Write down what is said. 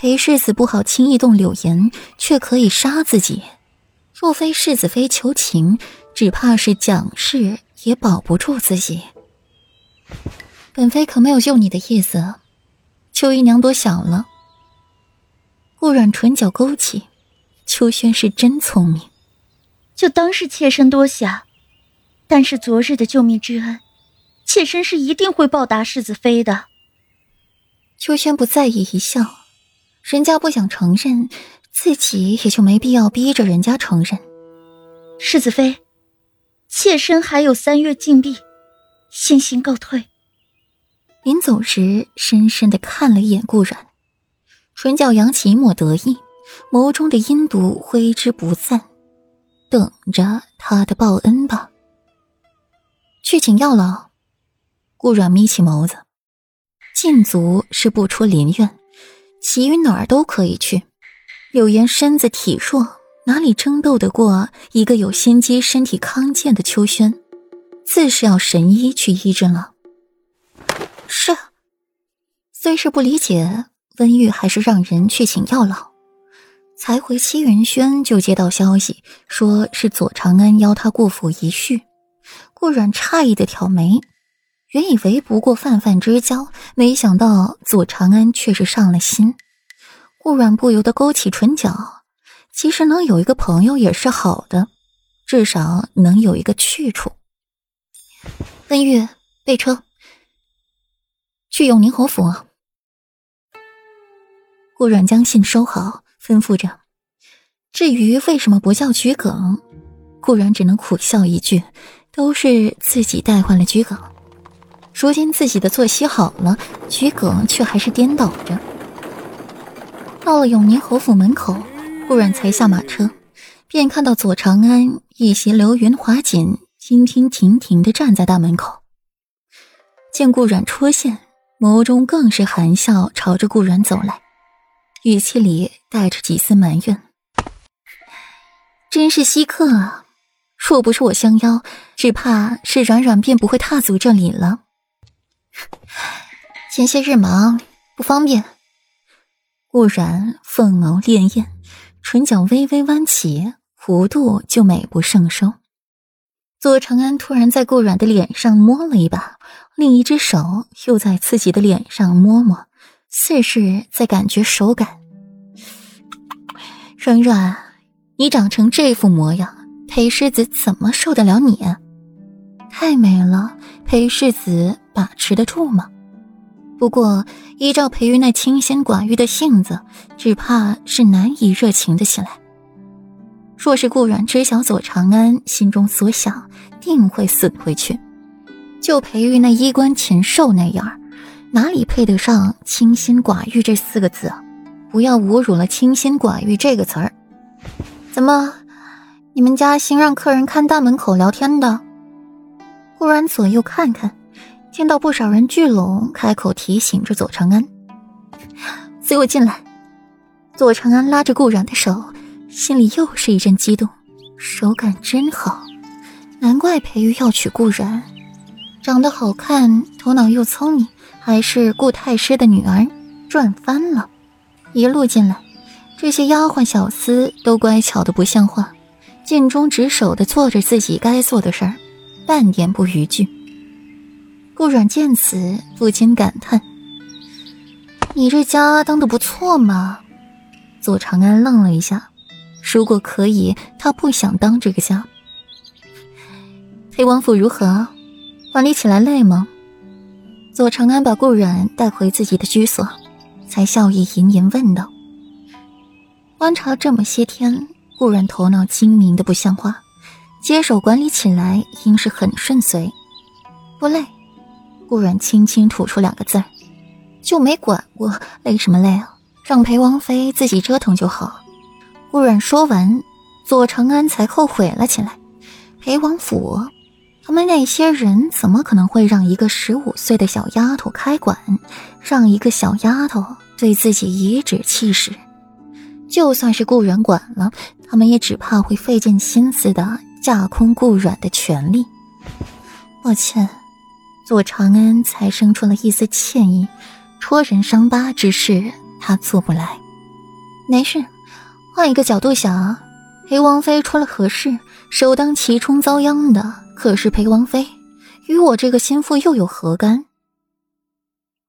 裴世子不好轻易动柳岩，却可以杀自己。若非世子妃求情，只怕是蒋氏也保不住自己。本妃可没有救你的意思，秋姨娘多想了。顾阮唇角勾起，秋轩是真聪明，就当是妾身多想。但是昨日的救命之恩，妾身是一定会报答世子妃的。秋轩不在意，一笑。人家不想承认，自己也就没必要逼着人家承认。世子妃，妾身还有三月禁闭，先行告退。临走时，深深的看了一眼顾然，唇角扬起一抹得意，眸中的阴毒挥之不散。等着他的报恩吧。去请药老。顾阮眯起眸子，禁足是不出林院。其余哪儿都可以去。柳岩身子体弱，哪里争斗得过一个有心机、身体康健的秋轩？自是要神医去医治了。是，虽是不理解，温玉还是让人去请药老。才回七云轩，就接到消息，说是左长安邀他过府一叙。顾阮诧异的挑眉。原以为不过泛泛之交，没想到左长安却是上了心。顾阮不由得勾起唇角。其实能有一个朋友也是好的，至少能有一个去处。温玉，备车，去永宁侯府。顾阮将信收好，吩咐着。至于为什么不叫桔梗，顾阮只能苦笑一句：都是自己带坏了桔梗。如今自己的作息好了，桔梗却还是颠倒着。到了永宁侯府门口，顾阮才下马车，便看到左长安一袭流云华锦，蜻蜓停停的站在大门口。见顾阮出现，眸中更是含笑，朝着顾阮走来，语气里带着几丝埋怨：“真是稀客啊！若不是我相邀，只怕是软软便不会踏足这里了。”前些日忙不方便，顾然凤眸潋滟，唇角微微弯起，弧度就美不胜收。左长安突然在顾阮的脸上摸了一把，另一只手又在自己的脸上摸摸，似是在感觉手感。软软，你长成这副模样，裴世子怎么受得了你？太美了，裴世子。把持得住吗？不过依照裴玉那清心寡欲的性子，只怕是难以热情的起来。若是顾阮知晓左长安心中所想，定会损回去。就裴玉那衣冠禽兽那样，哪里配得上清心寡欲这四个字啊？不要侮辱了清心寡欲这个词儿。怎么，你们家新让客人看大门口聊天的？顾阮左右看看。见到不少人聚拢，开口提醒着左长安：“随我进来。”左长安拉着顾然的手，心里又是一阵激动，手感真好，难怪裴玉要娶顾然，长得好看，头脑又聪明，还是顾太师的女儿，赚翻了。一路进来，这些丫鬟小厮都乖巧的不像话，尽忠职守的做着自己该做的事儿，半点不逾矩。顾阮见此，不禁感叹：“你这家当的不错嘛。”左长安愣了一下，如果可以，他不想当这个家。裴王府如何？管理起来累吗？左长安把顾阮带回自己的居所，才笑意盈盈问道：“观察这么些天，顾阮头脑精明的不像话，接手管理起来应是很顺遂，不累。”顾阮轻轻吐出两个字儿，就没管过，累什么累啊？让裴王妃自己折腾就好。顾阮说完，左长安才后悔了起来。裴王府，他们那些人怎么可能会让一个十五岁的小丫头开管，让一个小丫头对自己颐指气使？就算是顾阮管了，他们也只怕会费尽心思的架空顾阮的权利。抱歉。左长安才生出了一丝歉意，戳人伤疤之事，他做不来。没事，换一个角度想，裴王妃出了何事，首当其冲遭殃的可是裴王妃，与我这个心腹又有何干？